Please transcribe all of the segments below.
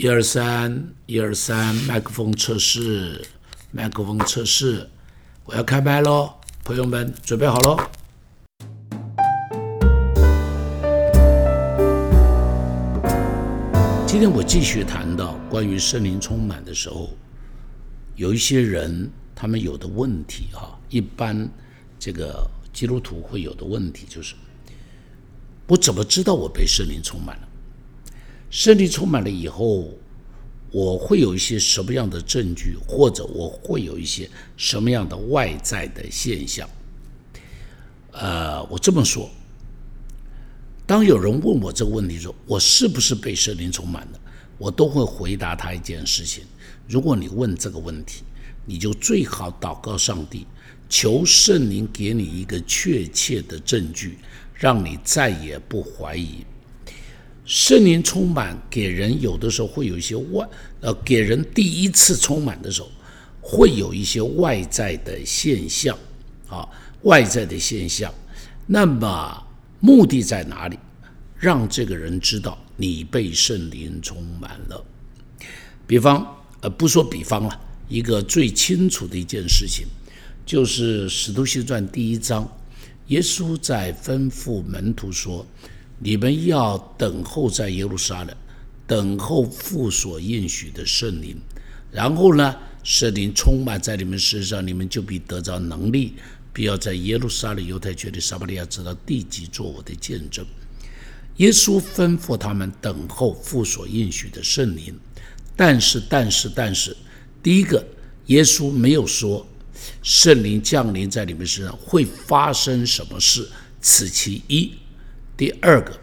一二三，一二三，麦克风测试，麦克风测试，我要开麦喽，朋友们准备好喽。今天我继续谈到关于圣灵充满的时候，有一些人他们有的问题啊，一般这个基督徒会有的问题就是，我怎么知道我被圣灵充满了？圣灵充满了以后，我会有一些什么样的证据，或者我会有一些什么样的外在的现象？呃，我这么说，当有人问我这个问题说，我是不是被圣灵充满了，我都会回答他一件事情：如果你问这个问题，你就最好祷告上帝，求圣灵给你一个确切的证据，让你再也不怀疑。圣灵充满给人有的时候会有一些外，呃，给人第一次充满的时候，会有一些外在的现象，啊，外在的现象。那么目的在哪里？让这个人知道你被圣灵充满了。比方，呃，不说比方了，一个最清楚的一件事情，就是《使徒行传》第一章，耶稣在吩咐门徒说。你们要等候在耶路撒冷，等候父所应许的圣灵，然后呢，圣灵充满在你们身上，你们就必得着能力，必要在耶路撒冷、犹太区的撒玛利亚直到地极做我的见证。耶稣吩咐他们等候父所应许的圣灵，但是，但是，但是，第一个，耶稣没有说圣灵降临在你们身上会发生什么事，此其一。第二个，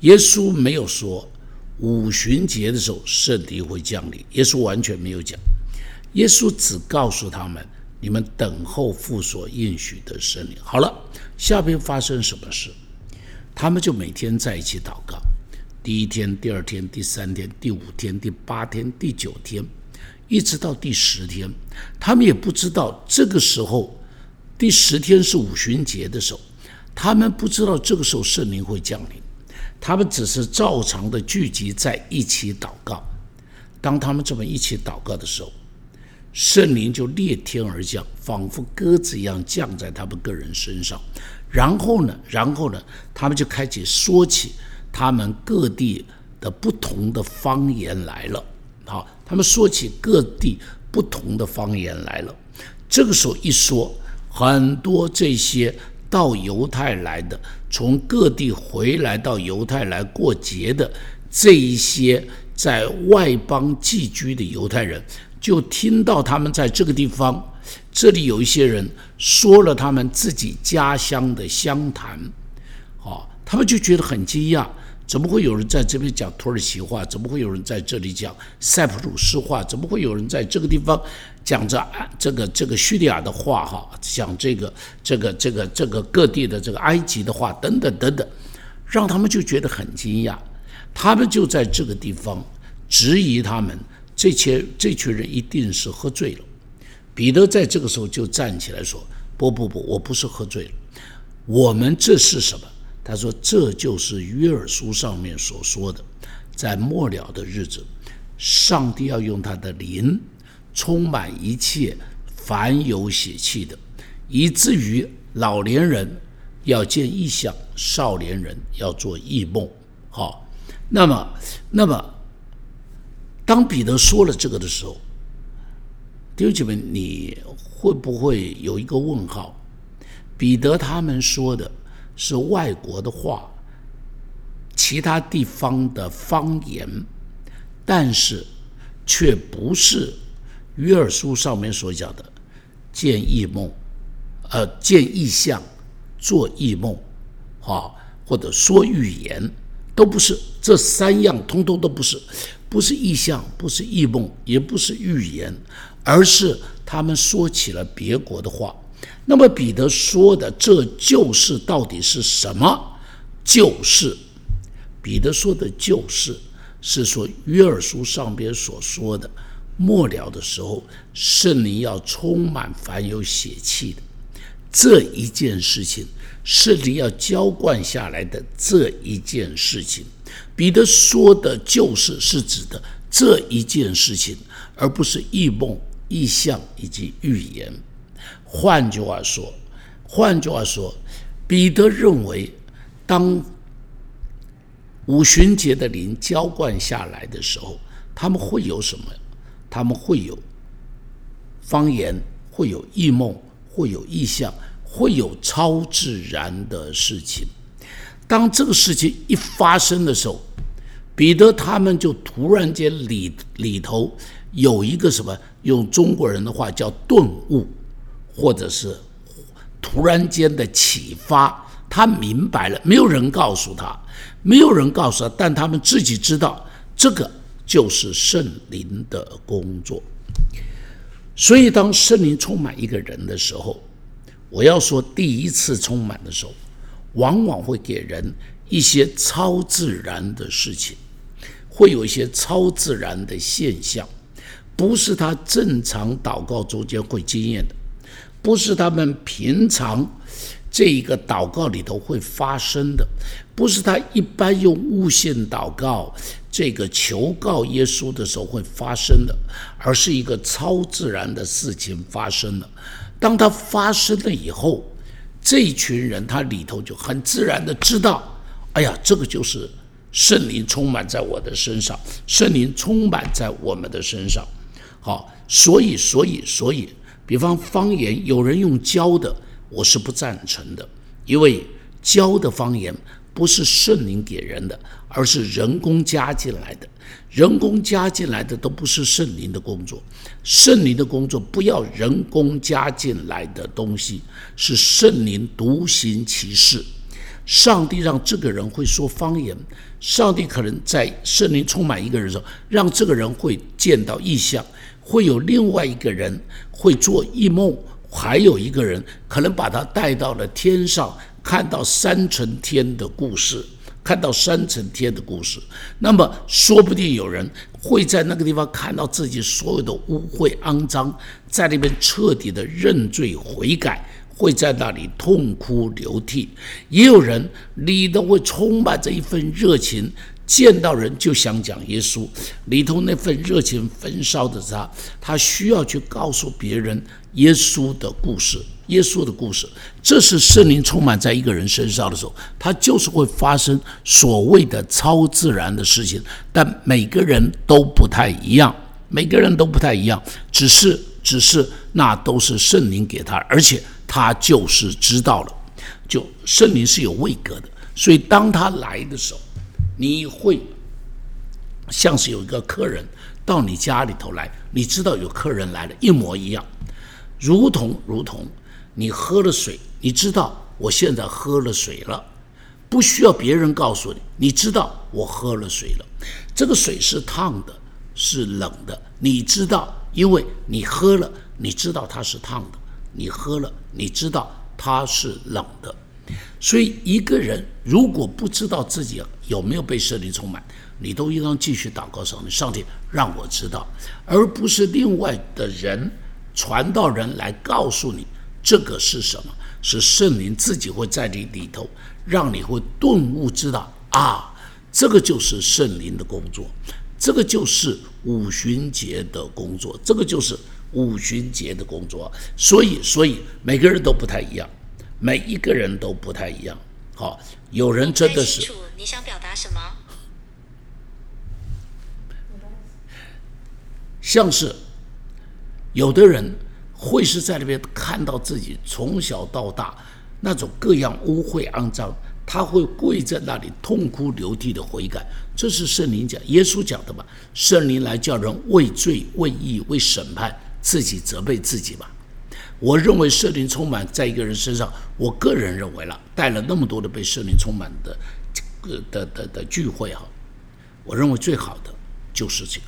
耶稣没有说五旬节的时候圣灵会降临，耶稣完全没有讲。耶稣只告诉他们：你们等候父所应许的圣灵。好了，下边发生什么事？他们就每天在一起祷告。第一天、第二天、第三天、第五天、第八天、第九天，一直到第十天，他们也不知道这个时候第十天是五旬节的时候。他们不知道这个时候圣灵会降临，他们只是照常的聚集在一起祷告。当他们这么一起祷告的时候，圣灵就裂天而降，仿佛鸽子一样降在他们个人身上。然后呢，然后呢，他们就开始说起他们各地的不同的方言来了。好，他们说起各地不同的方言来了。这个时候一说，很多这些。到犹太来的，从各地回来到犹太来过节的这一些在外邦寄居的犹太人，就听到他们在这个地方，这里有一些人说了他们自己家乡的湘潭，哦，他们就觉得很惊讶。怎么会有人在这边讲土耳其话？怎么会有人在这里讲塞浦路斯话？怎么会有人在这个地方讲着这个这个叙利亚的话？哈，讲这个这个这个这个各地的这个埃及的话等等等等，让他们就觉得很惊讶。他们就在这个地方质疑他们这些这群人一定是喝醉了。彼得在这个时候就站起来说：“不不不，我不是喝醉了，我们这是什么？”他说：“这就是约尔书上面所说的，在末了的日子，上帝要用他的灵充满一切凡有血气的，以至于老年人要见异象，少年人要做异梦。好，那么，那么，当彼得说了这个的时候，弟兄姐妹，你会不会有一个问号？彼得他们说的。”是外国的话，其他地方的方言，但是却不是约尔书上面所讲的见异梦，呃，见异象、做异梦，啊，或者说预言，都不是这三样，通通都不是，不是异象，不是异梦，也不是预言，而是他们说起了别国的话。那么彼得说的这就是到底是什么？就是彼得说的，就是是说约尔书上边所说的末了的时候，圣灵要充满凡有血气的这一件事情，圣灵要浇灌下来的这一件事情。彼得说的就是是指的这一件事情，而不是异梦、异象以及预言。换句话说，换句话说，彼得认为，当五旬节的灵浇灌下来的时候，他们会有什么？他们会有方言，会有异梦，会有异象，会有超自然的事情。当这个事情一发生的时候，彼得他们就突然间里里头有一个什么？用中国人的话叫顿悟，或者是突然间的启发。他明白了，没有人告诉他，没有人告诉他，但他们自己知道，这个就是圣灵的工作。所以，当圣灵充满一个人的时候，我要说第一次充满的时候。往往会给人一些超自然的事情，会有一些超自然的现象，不是他正常祷告中间会经验的，不是他们平常这一个祷告里头会发生的，不是他一般用悟性祷告这个求告耶稣的时候会发生的，而是一个超自然的事情发生了。当它发生了以后。这群人，他里头就很自然的知道，哎呀，这个就是圣灵充满在我的身上，圣灵充满在我们的身上。好，所以，所以，所以，比方方言，有人用教的，我是不赞成的，因为教的方言不是圣灵给人的，而是人工加进来的。人工加进来的都不是圣灵的工作，圣灵的工作不要人工加进来的东西，是圣灵独行其事。上帝让这个人会说方言，上帝可能在圣灵充满一个人的时候，让这个人会见到异象，会有另外一个人会做异梦，还有一个人可能把他带到了天上，看到三层天的故事。看到三层天的故事，那么说不定有人会在那个地方看到自己所有的污秽肮脏，在那边彻底的认罪悔改，会在那里痛哭流涕。也有人里头会充满着一份热情，见到人就想讲耶稣，里头那份热情焚烧的他，他需要去告诉别人耶稣的故事。耶稣的故事，这是圣灵充满在一个人身上的时候，他就是会发生所谓的超自然的事情。但每个人都不太一样，每个人都不太一样，只是只是那都是圣灵给他，而且他就是知道了。就圣灵是有位格的，所以当他来的时候，你会像是有一个客人到你家里头来，你知道有客人来了，一模一样，如同如同。你喝了水，你知道我现在喝了水了，不需要别人告诉你，你知道我喝了水了。这个水是烫的，是冷的，你知道，因为你喝了，你知道它是烫的；你喝了，你知道它是冷的。所以，一个人如果不知道自己有没有被圣灵充满，你都应当继续祷告上帝，上帝让我知道，而不是另外的人传道人来告诉你。这个是什么？是圣灵自己会在你里头，让你会顿悟，知道啊，这个就是圣灵的工作，这个就是五旬节的工作，这个就是五旬节的工作。所以，所以每个人都不太一样，每一个人都不太一样。好，有人真的是。你想表达什么？像是有的人。会是在那边看到自己从小到大那种各样污秽肮脏，他会跪在那里痛哭流涕的悔改。这是圣灵讲，耶稣讲的嘛？圣灵来叫人为罪、为义、为审判，自己责备自己吧。我认为圣灵充满在一个人身上，我个人认为了，带了那么多的被圣灵充满的个的的的聚会哈，我认为最好的就是这个，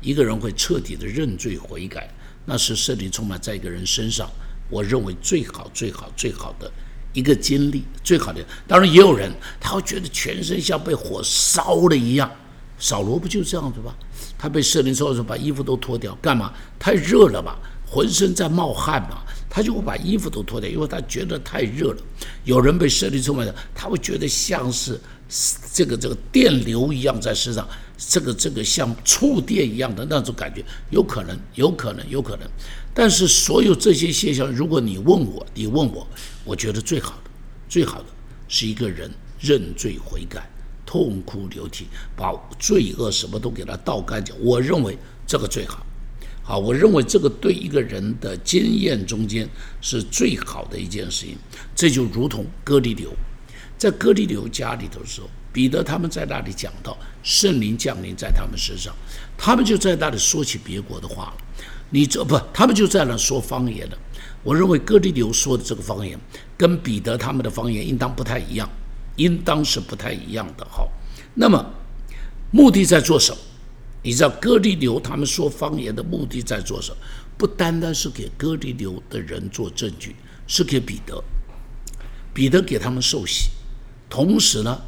一个人会彻底的认罪悔改。那是圣灵充满在一个人身上，我认为最好、最好、最好的一个经历，最好的。当然，也有人他会觉得全身像被火烧了一样。扫罗不就这样子吗？他被圣灵烧的时候，把衣服都脱掉，干嘛？太热了吧，浑身在冒汗嘛，他就会把衣服都脱掉，因为他觉得太热了。有人被圣灵充满的，他会觉得像是这个这个电流一样在身上。这个这个像触电一样的那种感觉，有可能，有可能，有可能。但是所有这些现象，如果你问我，你问我，我觉得最好的，最好的是一个人认罪悔改，痛哭流涕，把罪恶什么都给他倒干净。我认为这个最好。好，我认为这个对一个人的经验中间是最好的一件事情。这就如同哥利流，在哥利流家里头的时候，彼得他们在那里讲到圣灵降临在他们身上，他们就在那里说起别国的话了。你这不，他们就在那说方言的。我认为哥利流说的这个方言，跟彼得他们的方言应当不太一样，应当是不太一样的。好，那么目的在做什么？你知道哥利流他们说方言的目的在做什么？不单单是给哥利流的人做证据，是给彼得。彼得给他们受洗，同时呢，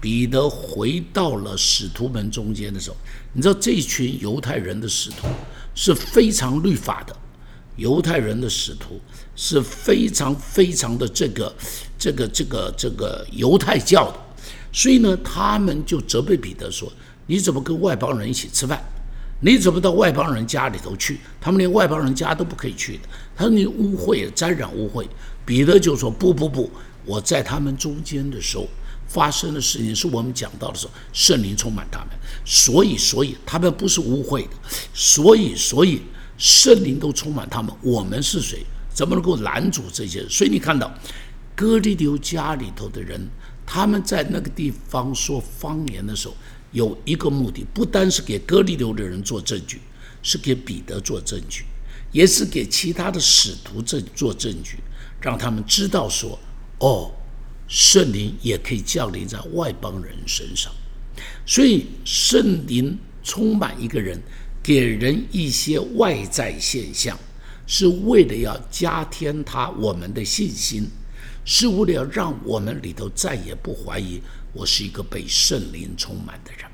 彼得回到了使徒们中间的时候，你知道这群犹太人的使徒是非常律法的，犹太人的使徒是非常非常的这个这个这个这个犹太教的，所以呢，他们就责备彼得说。你怎么跟外邦人一起吃饭？你怎么到外邦人家里头去？他们连外邦人家都不可以去的。他说你污秽，沾染污秽。彼得就说不不不，我在他们中间的时候发生的事情，是我们讲到的时候，圣灵充满他们，所以所以他们不是污秽的，所以所以圣灵都充满他们。我们是谁？怎么能够拦阻这些？所以你看到哥利流家里头的人，他们在那个地方说方言的时候。有一个目的，不单是给哥利流的人做证据，是给彼得做证据，也是给其他的使徒证做证据，让他们知道说，哦，圣灵也可以降临在外邦人身上。所以圣灵充满一个人，给人一些外在现象，是为了要加添他我们的信心，是为了让我们里头再也不怀疑。我是一个被圣灵充满的人。